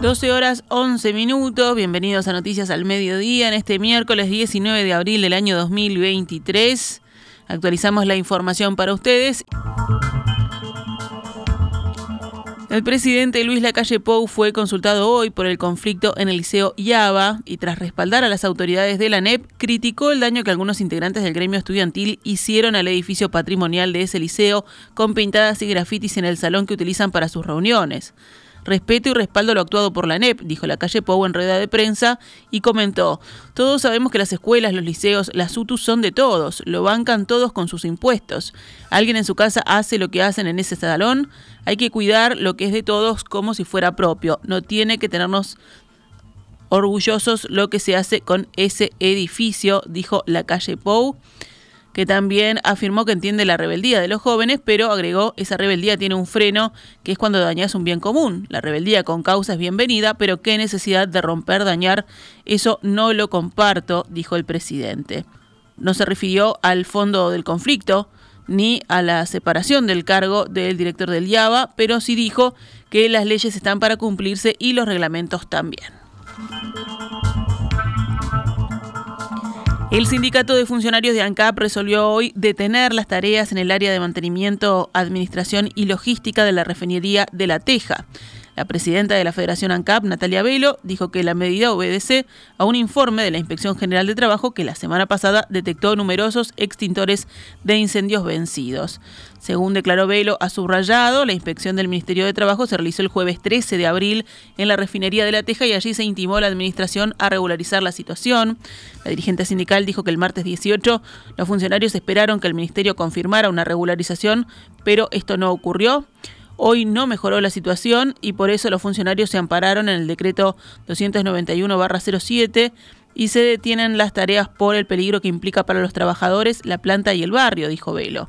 12 horas 11 minutos, bienvenidos a Noticias al Mediodía en este miércoles 19 de abril del año 2023. Actualizamos la información para ustedes. El presidente Luis Lacalle Pou fue consultado hoy por el conflicto en el Liceo Yaba y tras respaldar a las autoridades de la NEP, criticó el daño que algunos integrantes del gremio estudiantil hicieron al edificio patrimonial de ese liceo con pintadas y grafitis en el salón que utilizan para sus reuniones. Respeto y respaldo lo actuado por la NEP, dijo la calle Pou en rueda de prensa y comentó, todos sabemos que las escuelas, los liceos, las UTUS son de todos, lo bancan todos con sus impuestos. Alguien en su casa hace lo que hacen en ese salón, hay que cuidar lo que es de todos como si fuera propio, no tiene que tenernos orgullosos lo que se hace con ese edificio, dijo la calle Pou que también afirmó que entiende la rebeldía de los jóvenes, pero agregó, esa rebeldía tiene un freno, que es cuando dañas un bien común. La rebeldía con causa es bienvenida, pero qué necesidad de romper, dañar, eso no lo comparto, dijo el presidente. No se refirió al fondo del conflicto, ni a la separación del cargo del director del IABA, pero sí dijo que las leyes están para cumplirse y los reglamentos también. El sindicato de funcionarios de ANCAP resolvió hoy detener las tareas en el área de mantenimiento, administración y logística de la refinería de La Teja. La presidenta de la Federación ANCAP, Natalia Velo, dijo que la medida obedece a un informe de la Inspección General de Trabajo que la semana pasada detectó numerosos extintores de incendios vencidos. Según declaró Velo, ha subrayado, la inspección del Ministerio de Trabajo se realizó el jueves 13 de abril en la refinería de La Teja y allí se intimó a la administración a regularizar la situación. La dirigente sindical dijo que el martes 18 los funcionarios esperaron que el Ministerio confirmara una regularización, pero esto no ocurrió. Hoy no mejoró la situación y por eso los funcionarios se ampararon en el decreto 291-07 y se detienen las tareas por el peligro que implica para los trabajadores, la planta y el barrio, dijo Velo.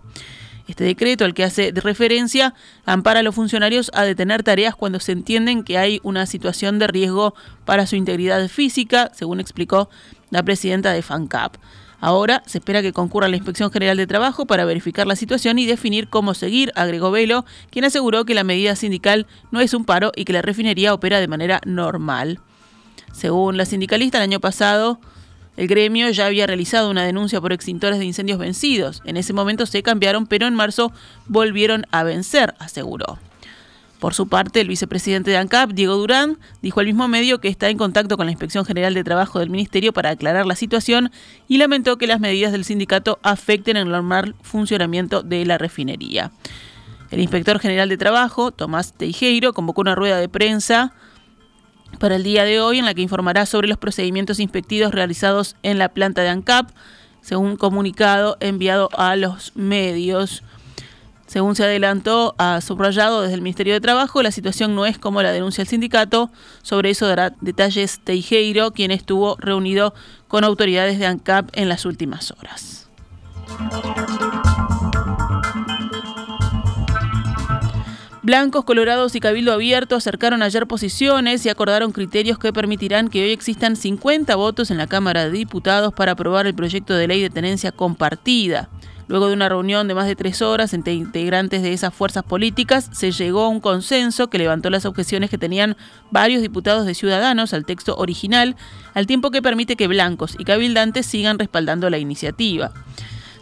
Este decreto, al que hace referencia, ampara a los funcionarios a detener tareas cuando se entienden que hay una situación de riesgo para su integridad física, según explicó la presidenta de FANCAP. Ahora se espera que concurra la Inspección General de Trabajo para verificar la situación y definir cómo seguir, agregó Velo, quien aseguró que la medida sindical no es un paro y que la refinería opera de manera normal. Según la sindicalista, el año pasado el gremio ya había realizado una denuncia por extintores de incendios vencidos. En ese momento se cambiaron, pero en marzo volvieron a vencer, aseguró. Por su parte, el vicepresidente de ANCAP, Diego Durán, dijo al mismo medio que está en contacto con la Inspección General de Trabajo del Ministerio para aclarar la situación y lamentó que las medidas del sindicato afecten el normal funcionamiento de la refinería. El inspector general de Trabajo, Tomás Teijeiro, convocó una rueda de prensa para el día de hoy en la que informará sobre los procedimientos inspectivos realizados en la planta de ANCAP, según comunicado enviado a los medios. Según se adelantó, ha subrayado desde el Ministerio de Trabajo, la situación no es como la denuncia el sindicato. Sobre eso dará detalles Teijeiro, quien estuvo reunido con autoridades de ANCAP en las últimas horas. Blancos, Colorados y Cabildo Abierto acercaron ayer posiciones y acordaron criterios que permitirán que hoy existan 50 votos en la Cámara de Diputados para aprobar el proyecto de ley de tenencia compartida. Luego de una reunión de más de tres horas entre integrantes de esas fuerzas políticas, se llegó a un consenso que levantó las objeciones que tenían varios diputados de Ciudadanos al texto original, al tiempo que permite que blancos y cabildantes sigan respaldando la iniciativa.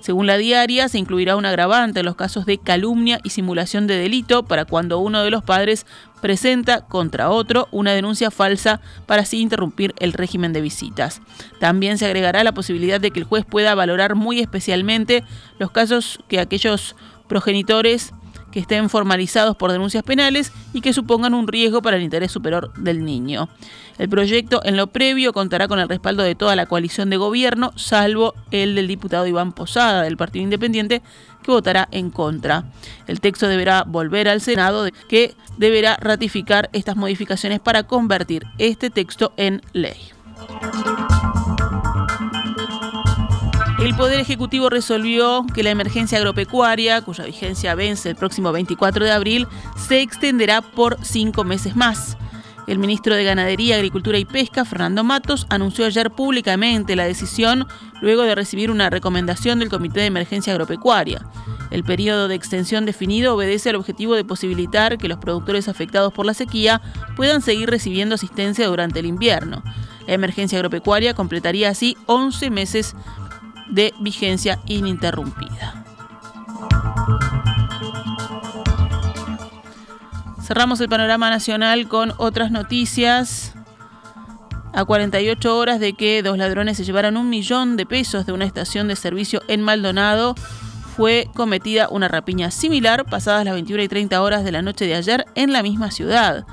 Según la diaria, se incluirá un agravante en los casos de calumnia y simulación de delito para cuando uno de los padres presenta contra otro una denuncia falsa para así interrumpir el régimen de visitas. También se agregará la posibilidad de que el juez pueda valorar muy especialmente los casos que aquellos progenitores que estén formalizados por denuncias penales y que supongan un riesgo para el interés superior del niño. El proyecto en lo previo contará con el respaldo de toda la coalición de gobierno, salvo el del diputado Iván Posada del Partido Independiente, que votará en contra. El texto deberá volver al Senado, que deberá ratificar estas modificaciones para convertir este texto en ley. El Poder Ejecutivo resolvió que la emergencia agropecuaria, cuya vigencia vence el próximo 24 de abril, se extenderá por cinco meses más. El ministro de Ganadería, Agricultura y Pesca, Fernando Matos, anunció ayer públicamente la decisión luego de recibir una recomendación del Comité de Emergencia Agropecuaria. El periodo de extensión definido obedece al objetivo de posibilitar que los productores afectados por la sequía puedan seguir recibiendo asistencia durante el invierno. La emergencia agropecuaria completaría así 11 meses de vigencia ininterrumpida. Cerramos el panorama nacional con otras noticias. A 48 horas de que dos ladrones se llevaran un millón de pesos de una estación de servicio en Maldonado, fue cometida una rapiña similar pasadas las 21 y 30 horas de la noche de ayer en la misma ciudad.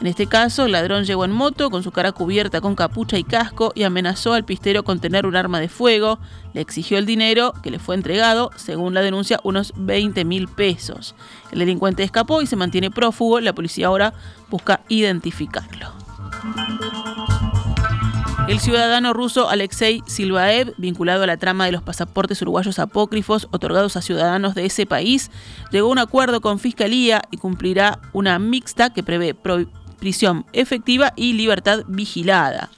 En este caso, el ladrón llegó en moto con su cara cubierta con capucha y casco y amenazó al pistero con tener un arma de fuego. Le exigió el dinero que le fue entregado, según la denuncia, unos 20 mil pesos. El delincuente escapó y se mantiene prófugo. La policía ahora busca identificarlo. El ciudadano ruso Alexei Silvaev, vinculado a la trama de los pasaportes uruguayos apócrifos otorgados a ciudadanos de ese país, llegó a un acuerdo con Fiscalía y cumplirá una mixta que prevé prisión efectiva y libertad vigilada.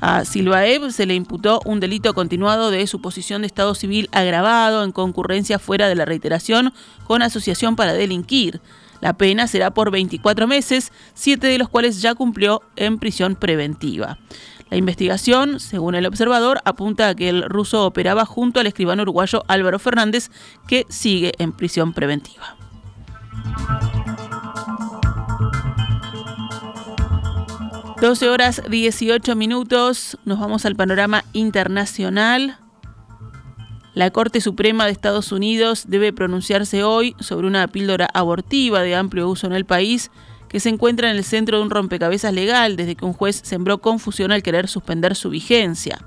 A Silvaev se le imputó un delito continuado de suposición de estado civil agravado en concurrencia fuera de la reiteración con asociación para delinquir. La pena será por 24 meses, siete de los cuales ya cumplió en prisión preventiva. La investigación, según el observador, apunta a que el ruso operaba junto al escribano uruguayo Álvaro Fernández, que sigue en prisión preventiva. 12 horas 18 minutos, nos vamos al panorama internacional. La Corte Suprema de Estados Unidos debe pronunciarse hoy sobre una píldora abortiva de amplio uso en el país que se encuentra en el centro de un rompecabezas legal desde que un juez sembró confusión al querer suspender su vigencia.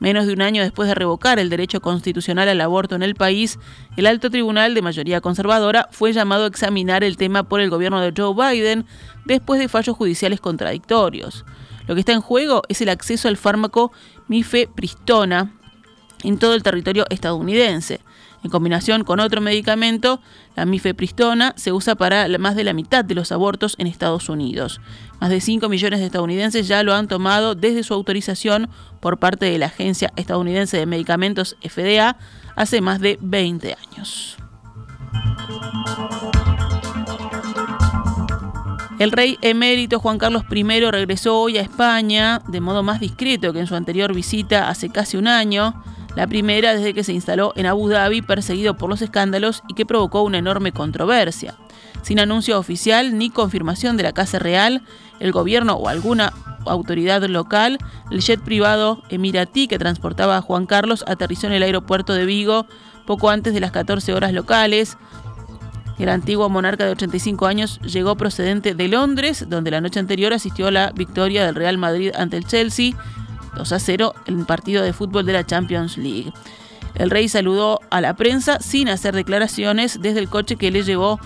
Menos de un año después de revocar el derecho constitucional al aborto en el país, el alto tribunal de mayoría conservadora fue llamado a examinar el tema por el gobierno de Joe Biden después de fallos judiciales contradictorios. Lo que está en juego es el acceso al fármaco mifepristona en todo el territorio estadounidense. En combinación con otro medicamento, la mifepristona se usa para más de la mitad de los abortos en Estados Unidos. Más de 5 millones de estadounidenses ya lo han tomado desde su autorización por parte de la Agencia Estadounidense de Medicamentos FDA hace más de 20 años. El rey emérito Juan Carlos I regresó hoy a España de modo más discreto que en su anterior visita hace casi un año la primera desde que se instaló en Abu Dhabi perseguido por los escándalos y que provocó una enorme controversia. Sin anuncio oficial ni confirmación de la Casa Real, el gobierno o alguna autoridad local, el jet privado emiratí que transportaba a Juan Carlos aterrizó en el aeropuerto de Vigo poco antes de las 14 horas locales. El antiguo monarca de 85 años llegó procedente de Londres, donde la noche anterior asistió a la victoria del Real Madrid ante el Chelsea 2 a 0 en partido de fútbol de la Champions League. El rey saludó a la prensa sin hacer declaraciones desde el coche que le llevó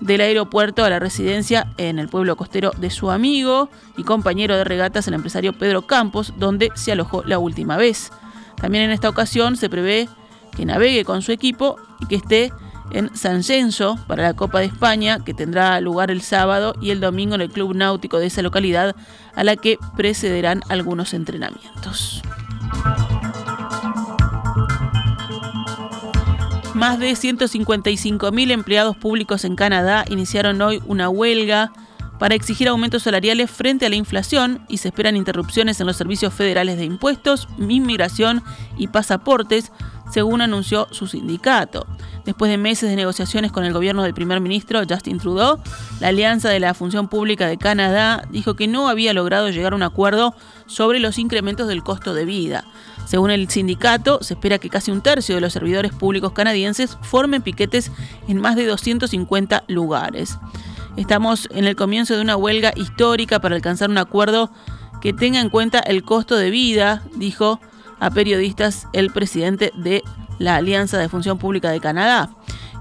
del aeropuerto a la residencia en el pueblo costero de su amigo y compañero de regatas, el empresario Pedro Campos, donde se alojó la última vez. También en esta ocasión se prevé que navegue con su equipo y que esté en San Censo para la Copa de España, que tendrá lugar el sábado y el domingo en el Club Náutico de esa localidad, a la que precederán algunos entrenamientos. Más de 155.000 empleados públicos en Canadá iniciaron hoy una huelga para exigir aumentos salariales frente a la inflación y se esperan interrupciones en los servicios federales de impuestos, inmigración y pasaportes, según anunció su sindicato. Después de meses de negociaciones con el gobierno del primer ministro Justin Trudeau, la Alianza de la Función Pública de Canadá dijo que no había logrado llegar a un acuerdo sobre los incrementos del costo de vida. Según el sindicato, se espera que casi un tercio de los servidores públicos canadienses formen piquetes en más de 250 lugares. Estamos en el comienzo de una huelga histórica para alcanzar un acuerdo que tenga en cuenta el costo de vida, dijo a periodistas el presidente de la Alianza de Función Pública de Canadá.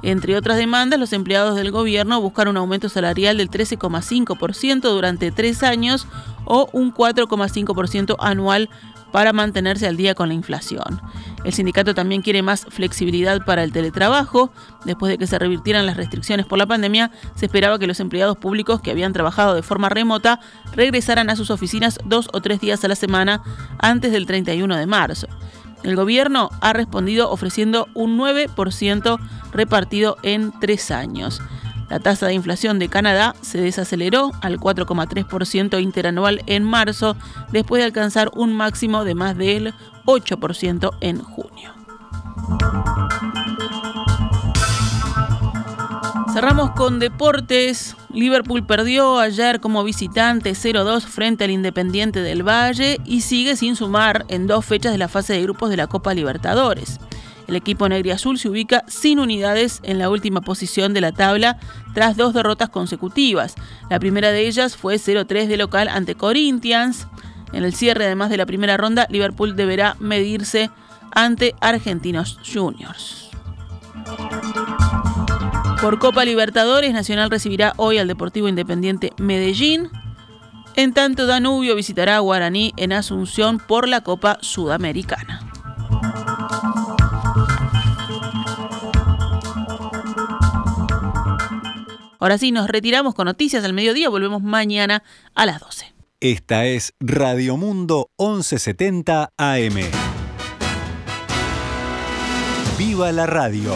Entre otras demandas, los empleados del gobierno buscan un aumento salarial del 13,5% durante tres años o un 4,5% anual para mantenerse al día con la inflación. El sindicato también quiere más flexibilidad para el teletrabajo. Después de que se revirtieran las restricciones por la pandemia, se esperaba que los empleados públicos que habían trabajado de forma remota regresaran a sus oficinas dos o tres días a la semana antes del 31 de marzo. El gobierno ha respondido ofreciendo un 9% repartido en tres años. La tasa de inflación de Canadá se desaceleró al 4,3% interanual en marzo, después de alcanzar un máximo de más del 8% en junio. Cerramos con deportes. Liverpool perdió ayer como visitante 0-2 frente al Independiente del Valle y sigue sin sumar en dos fechas de la fase de grupos de la Copa Libertadores. El equipo negro y azul se ubica sin unidades en la última posición de la tabla tras dos derrotas consecutivas. La primera de ellas fue 0-3 de local ante Corinthians. En el cierre, además de la primera ronda, Liverpool deberá medirse ante Argentinos Juniors. Por Copa Libertadores, Nacional recibirá hoy al Deportivo Independiente Medellín. En tanto, Danubio visitará a Guaraní en Asunción por la Copa Sudamericana. Ahora sí, nos retiramos con noticias al mediodía. Volvemos mañana a las 12. Esta es Radio Mundo 1170 AM. ¡Viva la radio!